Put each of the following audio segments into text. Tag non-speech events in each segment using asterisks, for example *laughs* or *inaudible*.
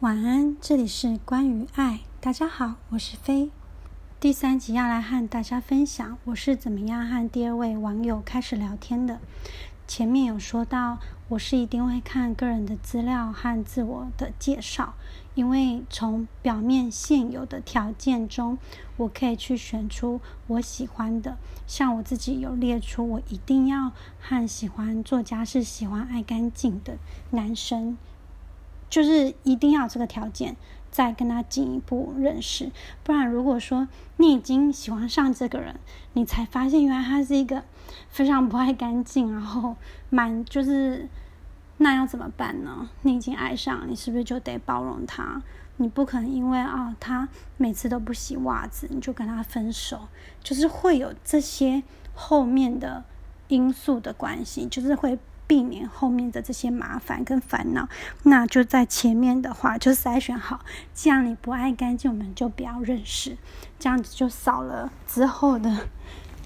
晚安，这里是关于爱。大家好，我是飞。第三集要来和大家分享我是怎么样和第二位网友开始聊天的。前面有说到，我是一定会看个人的资料和自我的介绍，因为从表面现有的条件中，我可以去选出我喜欢的。像我自己有列出，我一定要和喜欢作家是、喜欢爱干净的男生。就是一定要这个条件，再跟他进一步认识。不然，如果说你已经喜欢上这个人，你才发现原来他是一个非常不爱干净，然后蛮就是那要怎么办呢？你已经爱上，你是不是就得包容他？你不可能因为啊他每次都不洗袜子，你就跟他分手。就是会有这些后面的因素的关系，就是会。避免后面的这些麻烦跟烦恼，那就在前面的话就筛选好。既然你不爱干净，我们就不要认识，这样子就少了之后的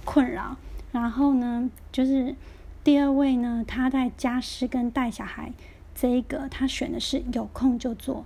困扰。然后呢，就是第二位呢，他在家事跟带小孩这一个，他选的是有空就做。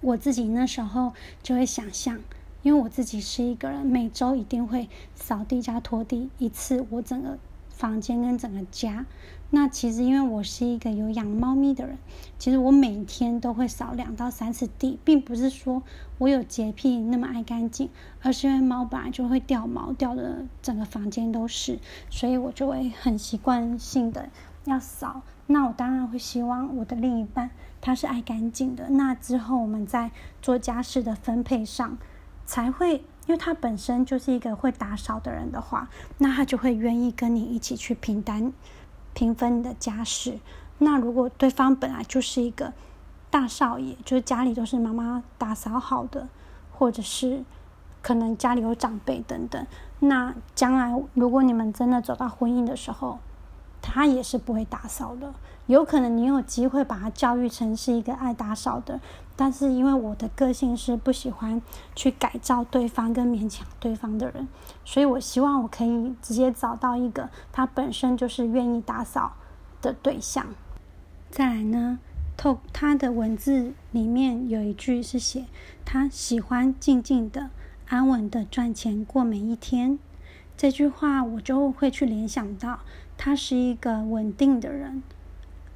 我自己那时候就会想象，因为我自己是一个人，每周一定会扫地加拖地一次，我整个。房间跟整个家，那其实因为我是一个有养猫咪的人，其实我每天都会扫两到三次地，并不是说我有洁癖那么爱干净，而是因为猫本来就会掉毛，掉的整个房间都是，所以我就会很习惯性的要扫。那我当然会希望我的另一半他是爱干净的，那之后我们在做家事的分配上才会。因为他本身就是一个会打扫的人的话，那他就会愿意跟你一起去平担、平分你的家事。那如果对方本来就是一个大少爷，就是家里都是妈妈打扫好的，或者是可能家里有长辈等等，那将来如果你们真的走到婚姻的时候，他也是不会打扫的。有可能你有机会把他教育成是一个爱打扫的。但是因为我的个性是不喜欢去改造对方跟勉强对方的人，所以我希望我可以直接找到一个他本身就是愿意打扫的对象。再来呢，透他的文字里面有一句是写他喜欢静静的、安稳的赚钱过每一天。这句话我就会去联想到他是一个稳定的人，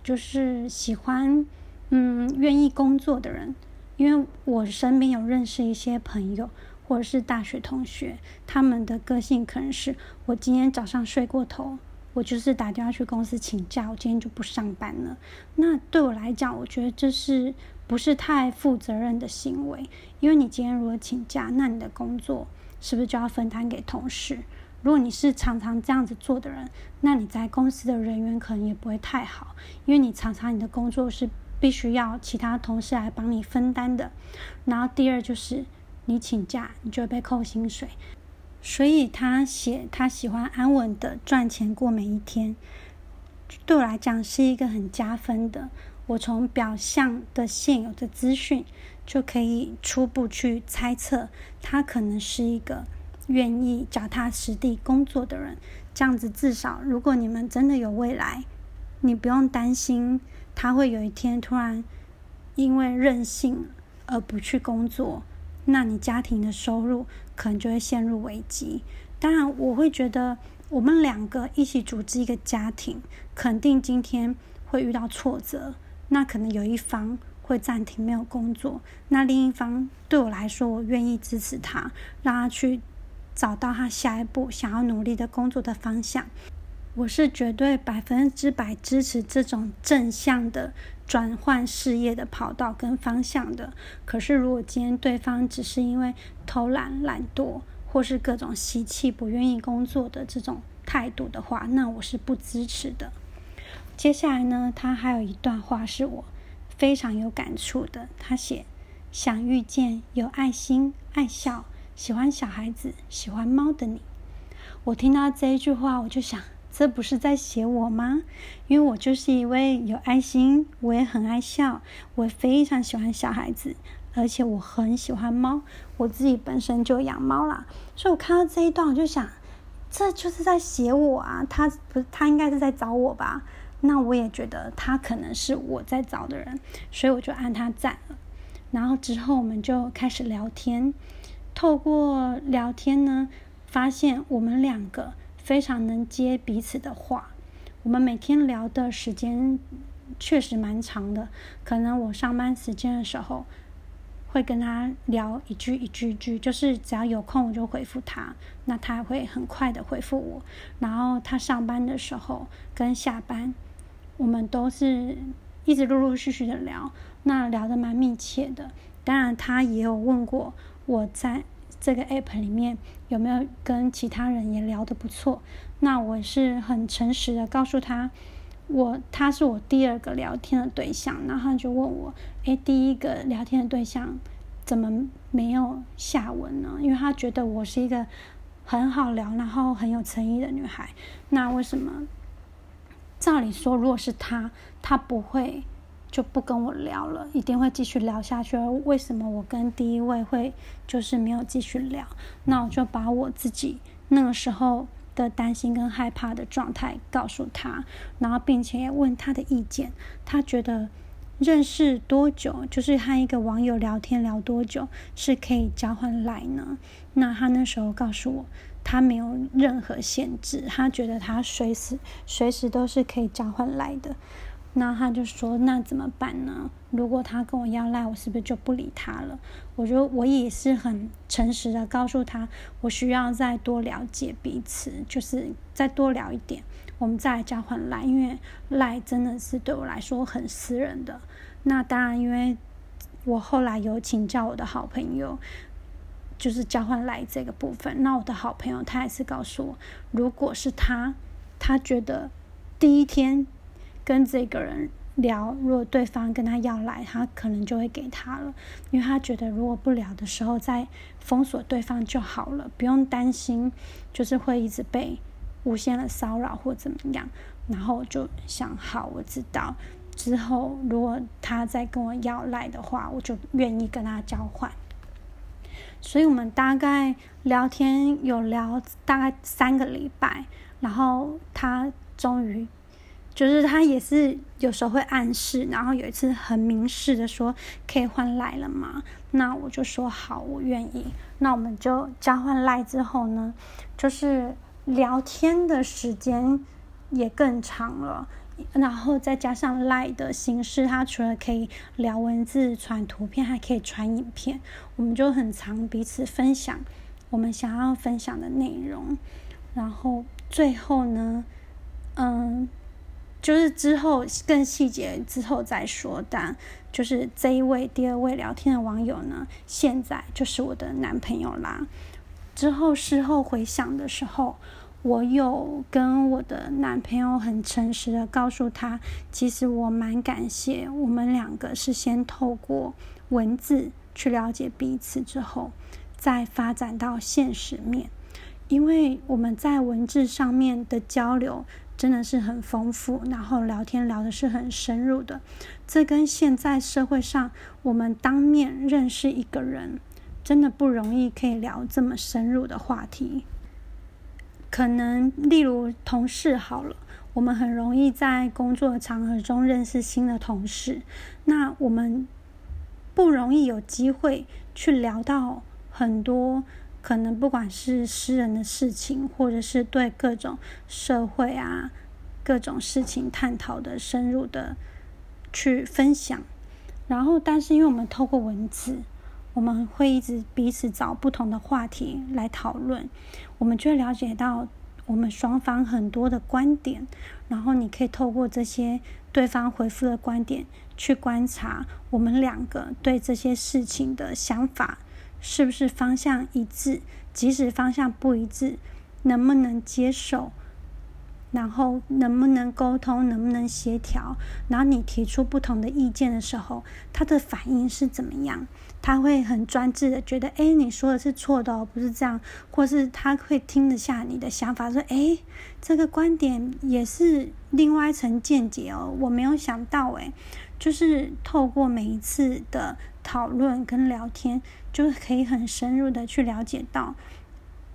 就是喜欢。嗯，愿意工作的人，因为我身边有认识一些朋友，或者是大学同学，他们的个性可能是：我今天早上睡过头，我就是打电话去公司请假，我今天就不上班了。那对我来讲，我觉得这是不是太负责任的行为？因为你今天如果请假，那你的工作是不是就要分摊给同事？如果你是常常这样子做的人，那你在公司的人缘可能也不会太好，因为你常常你的工作是。必须要其他同事来帮你分担的，然后第二就是你请假，你就会被扣薪水。所以他写他喜欢安稳的赚钱过每一天，对我来讲是一个很加分的。我从表象的现有的资讯就可以初步去猜测，他可能是一个愿意脚踏实地工作的人。这样子至少，如果你们真的有未来，你不用担心。他会有一天突然因为任性而不去工作，那你家庭的收入可能就会陷入危机。当然，我会觉得我们两个一起组织一个家庭，肯定今天会遇到挫折。那可能有一方会暂停没有工作，那另一方对我来说，我愿意支持他，让他去找到他下一步想要努力的工作的方向。我是绝对百分之百支持这种正向的转换事业的跑道跟方向的。可是，如果今天对方只是因为偷懒、懒惰，或是各种习气不愿意工作的这种态度的话，那我是不支持的。接下来呢，他还有一段话是我非常有感触的。他写：“想遇见有爱心、爱笑、喜欢小孩子、喜欢猫的你。”我听到这一句话，我就想。这不是在写我吗？因为我就是一位有爱心，我也很爱笑，我非常喜欢小孩子，而且我很喜欢猫，我自己本身就养猫啦。所以我看到这一段，我就想，这就是在写我啊！他不，他应该是在找我吧？那我也觉得他可能是我在找的人，所以我就按他赞了。然后之后我们就开始聊天，透过聊天呢，发现我们两个非常能接彼此的话。我们每天聊的时间确实蛮长的，可能我上班时间的时候会跟他聊一句一句句，就是只要有空我就回复他，那他会很快的回复我。然后他上班的时候跟下班，我们都是一直陆陆续续的聊。那聊得蛮密切的，当然他也有问过我在这个 app 里面有没有跟其他人也聊得不错。那我是很诚实的告诉他，我他是我第二个聊天的对象。然后他就问我，诶，第一个聊天的对象怎么没有下文呢？因为他觉得我是一个很好聊，然后很有诚意的女孩。那为什么？照理说，如果是他，他不会。就不跟我聊了，一定会继续聊下去。而为什么我跟第一位会就是没有继续聊？那我就把我自己那个时候的担心跟害怕的状态告诉他，然后并且也问他的意见。他觉得认识多久，就是和一个网友聊天聊多久是可以交换来呢？那他那时候告诉我，他没有任何限制，他觉得他随时随时都是可以交换来的。那他就说：“那怎么办呢？如果他跟我要赖，我是不是就不理他了？”我觉得我也是很诚实的告诉他，我需要再多了解彼此，就是再多聊一点，我们再来交换赖，因为赖真的是对我来说很私人的。那当然，因为我后来有请教我的好朋友，就是交换赖这个部分。那我的好朋友他也是告诉我，如果是他，他觉得第一天。跟这个人聊，如果对方跟他要来，他可能就会给他了，因为他觉得如果不聊的时候再封锁对方就好了，不用担心，就是会一直被无限的骚扰或怎么样。然后就想，好，我知道之后如果他再跟我要来的话，我就愿意跟他交换。所以我们大概聊天有聊大概三个礼拜，然后他终于。就是他也是有时候会暗示，然后有一次很明示的说可以换赖了嘛，那我就说好，我愿意。那我们就交换赖之后呢，就是聊天的时间也更长了，然后再加上赖的形式，它除了可以聊文字、传图片，还可以传影片，我们就很常彼此分享我们想要分享的内容，然后最后呢，嗯。就是之后更细节之后再说，但就是这一位第二位聊天的网友呢，现在就是我的男朋友啦。之后事后回想的时候，我有跟我的男朋友很诚实的告诉他，其实我蛮感谢我们两个是先透过文字去了解彼此之后，再发展到现实面，因为我们在文字上面的交流。真的是很丰富，然后聊天聊的是很深入的。这跟现在社会上我们当面认识一个人，真的不容易可以聊这么深入的话题。可能例如同事好了，我们很容易在工作场合中认识新的同事，那我们不容易有机会去聊到很多。可能不管是私人的事情，或者是对各种社会啊各种事情探讨的深入的去分享，然后但是因为我们透过文字，我们会一直彼此找不同的话题来讨论，我们就会了解到我们双方很多的观点，然后你可以透过这些对方回复的观点去观察我们两个对这些事情的想法。是不是方向一致？即使方向不一致，能不能接受？然后能不能沟通？能不能协调？然后你提出不同的意见的时候，他的反应是怎么样？他会很专制的觉得，哎，你说的是错的哦，不是这样，或是他会听得下你的想法，说，哎，这个观点也是另外一层见解哦，我没有想到，哎，就是透过每一次的讨论跟聊天。就可以很深入的去了解到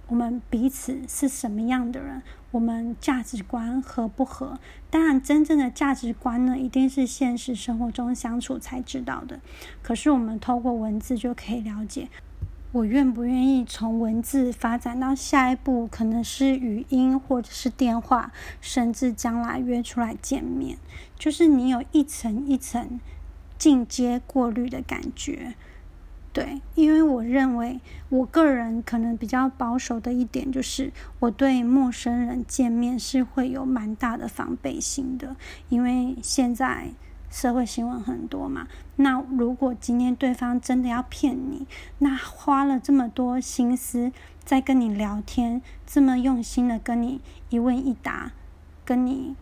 我们彼此是什么样的人，我们价值观合不合？当然，真正的价值观呢，一定是现实生活中相处才知道的。可是，我们透过文字就可以了解，我愿不愿意从文字发展到下一步，可能是语音或者是电话，甚至将来约出来见面，就是你有一层一层进阶过滤的感觉。对，因为我认为我个人可能比较保守的一点，就是我对陌生人见面是会有蛮大的防备心的。因为现在社会新闻很多嘛，那如果今天对方真的要骗你，那花了这么多心思在跟你聊天，这么用心的跟你一问一答，跟你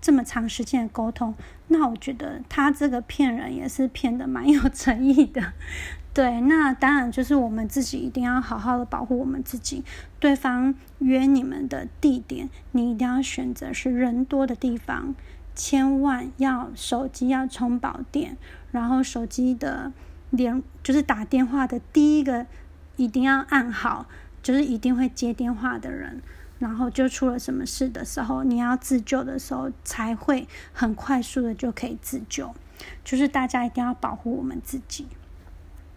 这么长时间的沟通，那我觉得他这个骗人也是骗的蛮有 *laughs* 诚意的。对，那当然就是我们自己一定要好好的保护我们自己。对方约你们的地点，你一定要选择是人多的地方，千万要手机要充饱电，然后手机的连就是打电话的第一个一定要按好，就是一定会接电话的人，然后就出了什么事的时候，你要自救的时候才会很快速的就可以自救。就是大家一定要保护我们自己。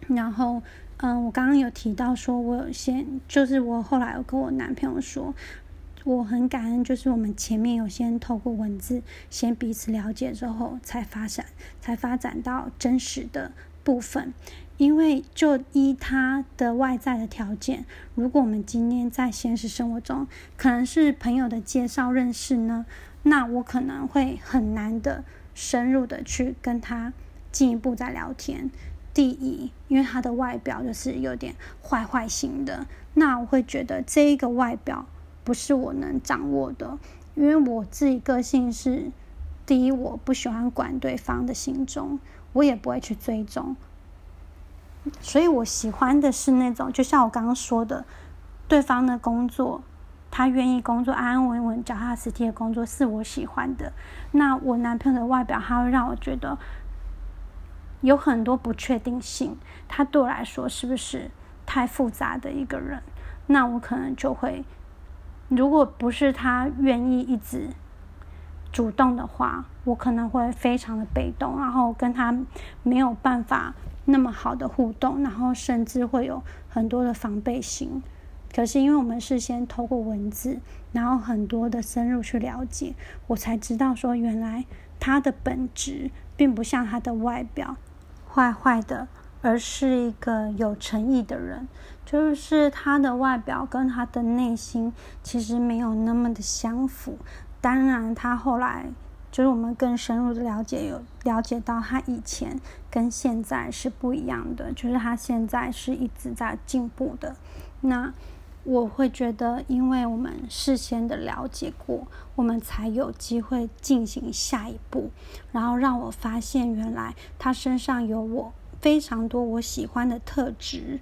然后，嗯，我刚刚有提到说，我有先，就是我后来有跟我男朋友说，我很感恩，就是我们前面有先透过文字先彼此了解之后，才发展，才发展到真实的部分。因为就依他的外在的条件，如果我们今天在现实生活中可能是朋友的介绍认识呢，那我可能会很难的深入的去跟他进一步再聊天。第一，因为他的外表就是有点坏坏型的，那我会觉得这一个外表不是我能掌握的，因为我自己个性是，第一，我不喜欢管对方的行踪，我也不会去追踪，所以我喜欢的是那种，就像我刚刚说的，对方的工作，他愿意工作安安稳稳、脚踏实地的工作是我喜欢的。那我男朋友的外表，他会让我觉得。有很多不确定性，他对我来说是不是太复杂的一个人？那我可能就会，如果不是他愿意一直主动的话，我可能会非常的被动，然后跟他没有办法那么好的互动，然后甚至会有很多的防备心。可是因为我们事先透过文字，然后很多的深入去了解，我才知道说原来他的本质并不像他的外表。坏坏的，而是一个有诚意的人，就是他的外表跟他的内心其实没有那么的相符。当然，他后来就是我们更深入的了解，有了解到他以前跟现在是不一样的，就是他现在是一直在进步的。那。我会觉得，因为我们事先的了解过，我们才有机会进行下一步，然后让我发现原来他身上有我非常多我喜欢的特质，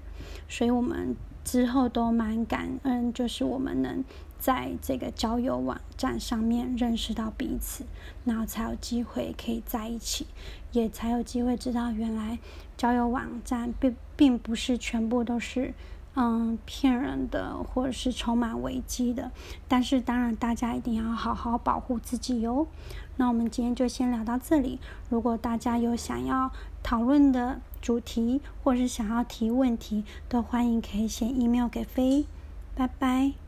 所以我们之后都蛮感恩，就是我们能在这个交友网站上面认识到彼此，然后才有机会可以在一起，也才有机会知道原来交友网站并并不是全部都是。嗯，骗人的或者是充满危机的，但是当然大家一定要好好保护自己哟。那我们今天就先聊到这里。如果大家有想要讨论的主题，或是想要提问题，都欢迎可以写 email 给飞。拜拜。